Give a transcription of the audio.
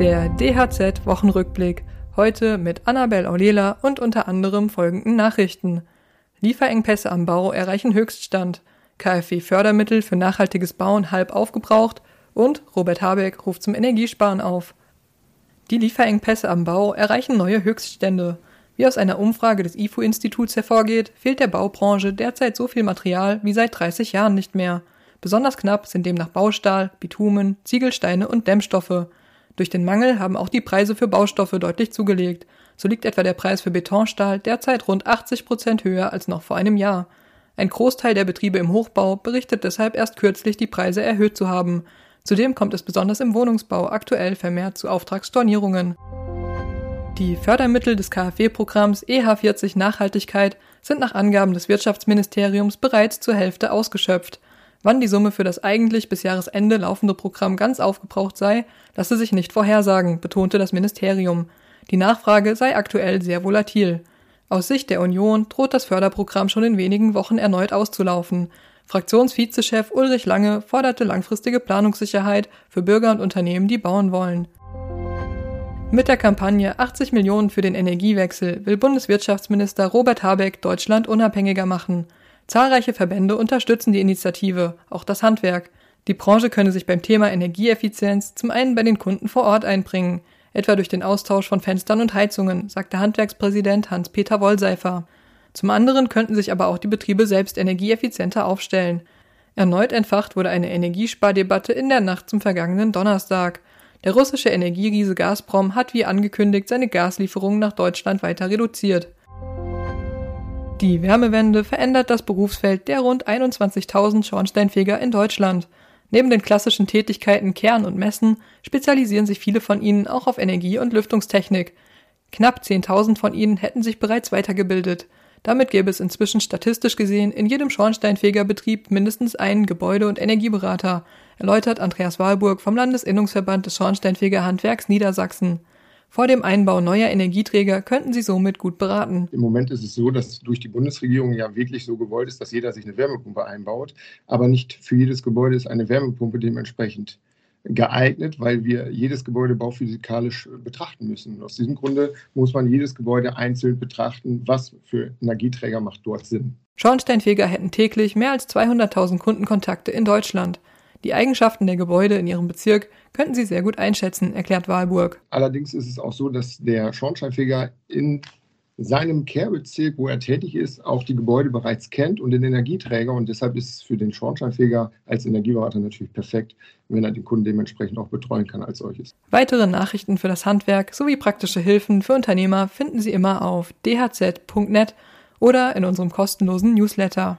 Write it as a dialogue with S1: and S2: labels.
S1: Der DHZ-Wochenrückblick. Heute mit Annabel Aulela und unter anderem folgenden Nachrichten. Lieferengpässe am Bau erreichen Höchststand. KfW-Fördermittel für nachhaltiges Bauen halb aufgebraucht und Robert Habeck ruft zum Energiesparen auf. Die Lieferengpässe am Bau erreichen neue Höchststände. Wie aus einer Umfrage des IFO-Instituts hervorgeht, fehlt der Baubranche derzeit so viel Material wie seit 30 Jahren nicht mehr. Besonders knapp sind demnach Baustahl, Bitumen, Ziegelsteine und Dämmstoffe. Durch den Mangel haben auch die Preise für Baustoffe deutlich zugelegt. So liegt etwa der Preis für Betonstahl derzeit rund 80 Prozent höher als noch vor einem Jahr. Ein Großteil der Betriebe im Hochbau berichtet deshalb erst kürzlich die Preise erhöht zu haben. Zudem kommt es besonders im Wohnungsbau aktuell vermehrt zu Auftragsstornierungen. Die Fördermittel des KfW-Programms EH40 Nachhaltigkeit sind nach Angaben des Wirtschaftsministeriums bereits zur Hälfte ausgeschöpft. Wann die Summe für das eigentlich bis Jahresende laufende Programm ganz aufgebraucht sei, lasse sich nicht vorhersagen, betonte das Ministerium. Die Nachfrage sei aktuell sehr volatil. Aus Sicht der Union droht das Förderprogramm schon in wenigen Wochen erneut auszulaufen. Fraktionsvizechef Ulrich Lange forderte langfristige Planungssicherheit für Bürger und Unternehmen, die bauen wollen. Mit der Kampagne 80 Millionen für den Energiewechsel will Bundeswirtschaftsminister Robert Habeck Deutschland unabhängiger machen. Zahlreiche Verbände unterstützen die Initiative, auch das Handwerk. Die Branche könne sich beim Thema Energieeffizienz zum einen bei den Kunden vor Ort einbringen, etwa durch den Austausch von Fenstern und Heizungen, sagte Handwerkspräsident Hans-Peter Wollseifer. Zum anderen könnten sich aber auch die Betriebe selbst energieeffizienter aufstellen. Erneut entfacht wurde eine Energiespardebatte in der Nacht zum vergangenen Donnerstag. Der russische Energieriese Gazprom hat wie angekündigt seine Gaslieferungen nach Deutschland weiter reduziert. Die Wärmewende verändert das Berufsfeld der rund 21.000 Schornsteinfeger in Deutschland. Neben den klassischen Tätigkeiten Kern und Messen spezialisieren sich viele von ihnen auch auf Energie- und Lüftungstechnik. Knapp 10.000 von ihnen hätten sich bereits weitergebildet. Damit gäbe es inzwischen statistisch gesehen in jedem Schornsteinfegerbetrieb mindestens einen Gebäude- und Energieberater, erläutert Andreas Wahlburg vom Landesinnungsverband des Schornsteinfegerhandwerks Niedersachsen. Vor dem Einbau neuer Energieträger könnten sie somit gut beraten.
S2: Im Moment ist es so, dass durch die Bundesregierung ja wirklich so gewollt ist, dass jeder sich eine Wärmepumpe einbaut. Aber nicht für jedes Gebäude ist eine Wärmepumpe dementsprechend geeignet, weil wir jedes Gebäude bauphysikalisch betrachten müssen. Aus diesem Grunde muss man jedes Gebäude einzeln betrachten, was für Energieträger macht dort Sinn.
S1: Schornsteinfeger hätten täglich mehr als 200.000 Kundenkontakte in Deutschland. Die Eigenschaften der Gebäude in ihrem Bezirk könnten sie sehr gut einschätzen, erklärt Wahlburg.
S2: Allerdings ist es auch so, dass der Schornsteinfeger in seinem Kehrbezirk, wo er tätig ist, auch die Gebäude bereits kennt und den Energieträger. Und deshalb ist es für den Schornsteinfeger als Energieberater natürlich perfekt, wenn er den Kunden dementsprechend auch betreuen kann als solches.
S1: Weitere Nachrichten für das Handwerk sowie praktische Hilfen für Unternehmer finden Sie immer auf dhz.net oder in unserem kostenlosen Newsletter.